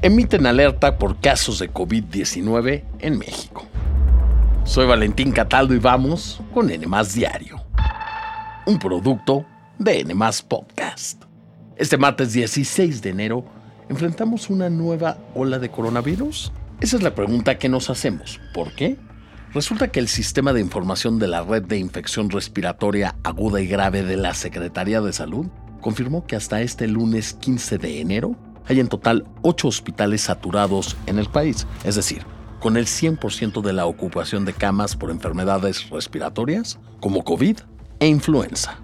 emiten alerta por casos de COVID-19 en México. Soy Valentín Cataldo y vamos con N Diario, un producto de N Podcast. Este martes 16 de enero enfrentamos una nueva ola de coronavirus. Esa es la pregunta que nos hacemos. ¿Por qué? Resulta que el sistema de información de la red de infección respiratoria aguda y grave de la Secretaría de Salud confirmó que hasta este lunes 15 de enero hay en total 8 hospitales saturados en el país, es decir, con el 100% de la ocupación de camas por enfermedades respiratorias como COVID e influenza.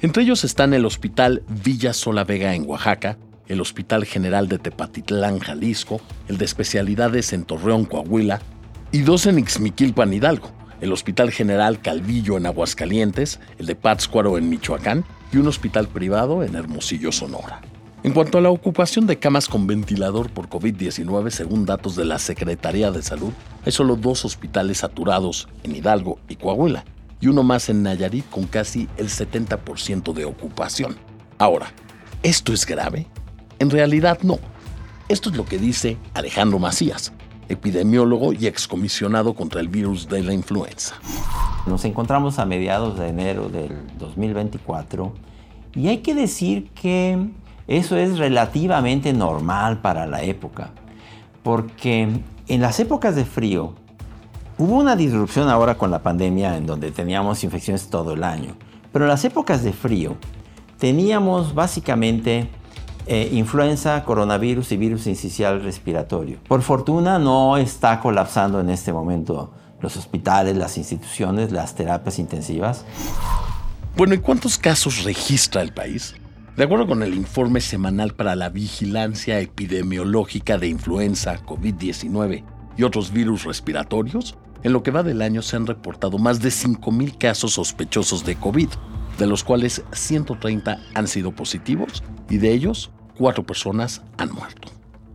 Entre ellos están el Hospital Villa Sola Vega en Oaxaca, el Hospital General de Tepatitlán, Jalisco, el de especialidades en Torreón, Coahuila, y dos en Ixmiquilpan, Hidalgo, el Hospital General Calvillo en Aguascalientes, el de Pátzcuaro en Michoacán y un hospital privado en Hermosillo, Sonora. En cuanto a la ocupación de camas con ventilador por COVID-19, según datos de la Secretaría de Salud, hay solo dos hospitales saturados en Hidalgo y Coahuila, y uno más en Nayarit con casi el 70% de ocupación. Ahora, ¿esto es grave? En realidad no. Esto es lo que dice Alejandro Macías, epidemiólogo y excomisionado contra el virus de la influenza. Nos encontramos a mediados de enero del 2024 y hay que decir que eso es relativamente normal para la época, porque en las épocas de frío hubo una disrupción ahora con la pandemia en donde teníamos infecciones todo el año, pero en las épocas de frío teníamos básicamente eh, influenza, coronavirus y virus incisional respiratorio. Por fortuna no está colapsando en este momento los hospitales, las instituciones, las terapias intensivas. Bueno, ¿y cuántos casos registra el país? De acuerdo con el informe semanal para la vigilancia epidemiológica de influenza, COVID-19 y otros virus respiratorios, en lo que va del año se han reportado más de 5.000 casos sospechosos de COVID, de los cuales 130 han sido positivos y de ellos 4 personas han muerto.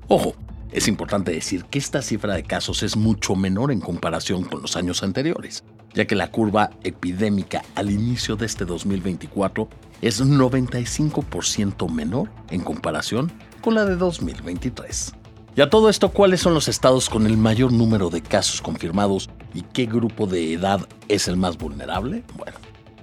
Ojo, es importante decir que esta cifra de casos es mucho menor en comparación con los años anteriores, ya que la curva epidémica al inicio de este 2024 es 95% menor en comparación con la de 2023. Y a todo esto, ¿cuáles son los estados con el mayor número de casos confirmados y qué grupo de edad es el más vulnerable? Bueno,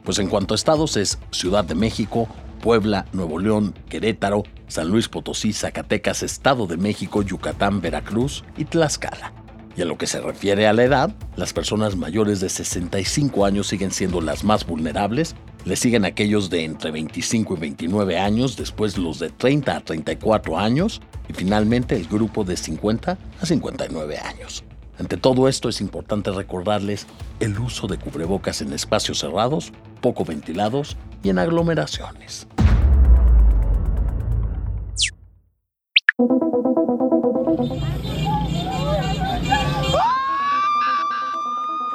pues en cuanto a estados es Ciudad de México, Puebla, Nuevo León, Querétaro, San Luis Potosí, Zacatecas, Estado de México, Yucatán, Veracruz y Tlaxcala. Y en lo que se refiere a la edad, las personas mayores de 65 años siguen siendo las más vulnerables, le siguen aquellos de entre 25 y 29 años, después los de 30 a 34 años y finalmente el grupo de 50 a 59 años. Ante todo esto es importante recordarles el uso de cubrebocas en espacios cerrados, poco ventilados y en aglomeraciones.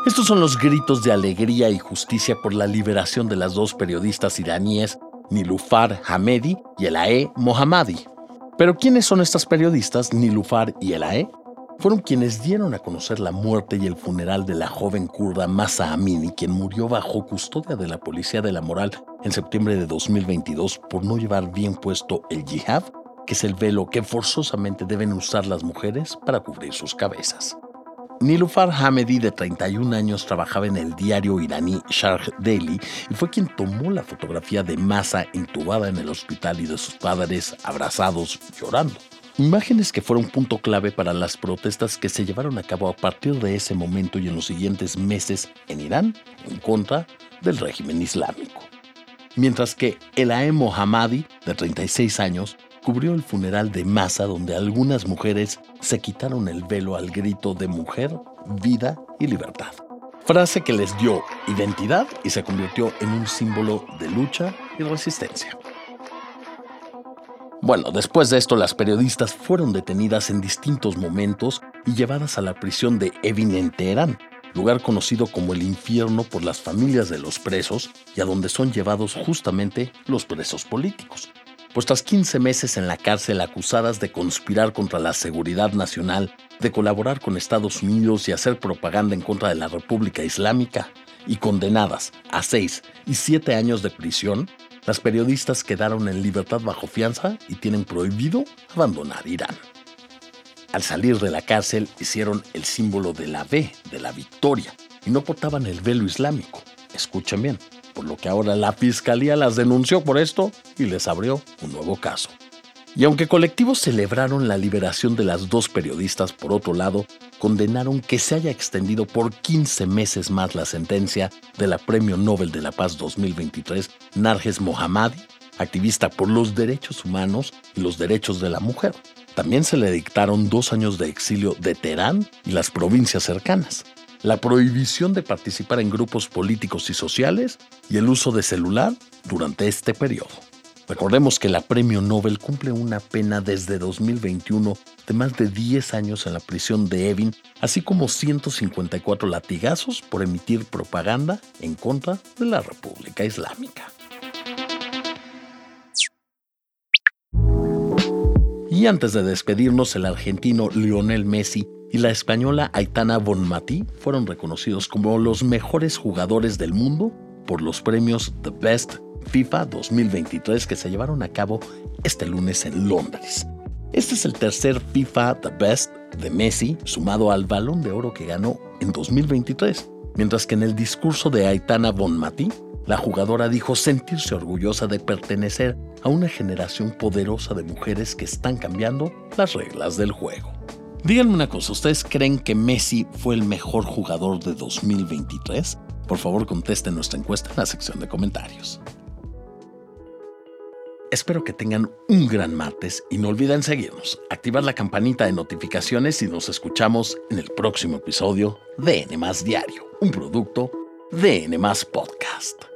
Estos son los gritos de alegría y justicia por la liberación de las dos periodistas iraníes Nilufar Hamedi y Elae Mohammadi. Pero ¿quiénes son estas periodistas, Nilufar y Elae? Fueron quienes dieron a conocer la muerte y el funeral de la joven kurda Masa Amini, quien murió bajo custodia de la Policía de la Moral en septiembre de 2022 por no llevar bien puesto el jihad, que es el velo que forzosamente deben usar las mujeres para cubrir sus cabezas. Nilufar Hamedi, de 31 años, trabajaba en el diario iraní Sharq Daily y fue quien tomó la fotografía de Masa intubada en el hospital y de sus padres abrazados llorando. Imágenes que fueron punto clave para las protestas que se llevaron a cabo a partir de ese momento y en los siguientes meses en Irán en contra del régimen islámico. Mientras que Elae Mohammadi, de 36 años, cubrió el funeral de Masa donde algunas mujeres se quitaron el velo al grito de mujer, vida y libertad. Frase que les dio identidad y se convirtió en un símbolo de lucha y resistencia. Bueno, después de esto las periodistas fueron detenidas en distintos momentos y llevadas a la prisión de Evin en Teherán, lugar conocido como el infierno por las familias de los presos y a donde son llevados justamente los presos políticos pues tras 15 meses en la cárcel acusadas de conspirar contra la seguridad nacional, de colaborar con Estados Unidos y hacer propaganda en contra de la República Islámica, y condenadas a 6 y 7 años de prisión, las periodistas quedaron en libertad bajo fianza y tienen prohibido abandonar Irán. Al salir de la cárcel hicieron el símbolo de la V, de la victoria, y no portaban el velo islámico. Escuchen bien, por lo que ahora la fiscalía las denunció por esto y les abrió un nuevo caso. Y aunque colectivos celebraron la liberación de las dos periodistas, por otro lado, condenaron que se haya extendido por 15 meses más la sentencia de la Premio Nobel de la Paz 2023, Narges Mohammadi, activista por los derechos humanos y los derechos de la mujer. También se le dictaron dos años de exilio de Teherán y las provincias cercanas, la prohibición de participar en grupos políticos y sociales y el uso de celular durante este periodo. Recordemos que la Premio Nobel cumple una pena desde 2021 de más de 10 años en la prisión de Evin, así como 154 latigazos por emitir propaganda en contra de la República Islámica. Y antes de despedirnos, el argentino Lionel Messi y la española Aitana Bonmatí fueron reconocidos como los mejores jugadores del mundo por los premios The Best FIFA 2023 que se llevaron a cabo este lunes en Londres. Este es el tercer FIFA The Best de Messi, sumado al balón de oro que ganó en 2023, mientras que en el discurso de Aitana Bonmatí, la jugadora dijo sentirse orgullosa de pertenecer a una generación poderosa de mujeres que están cambiando las reglas del juego. Díganme una cosa, ¿ustedes creen que Messi fue el mejor jugador de 2023? Por favor, contesten nuestra encuesta en la sección de comentarios. Espero que tengan un gran martes y no olviden seguirnos, activar la campanita de notificaciones y nos escuchamos en el próximo episodio de N Diario, un producto de N Podcast.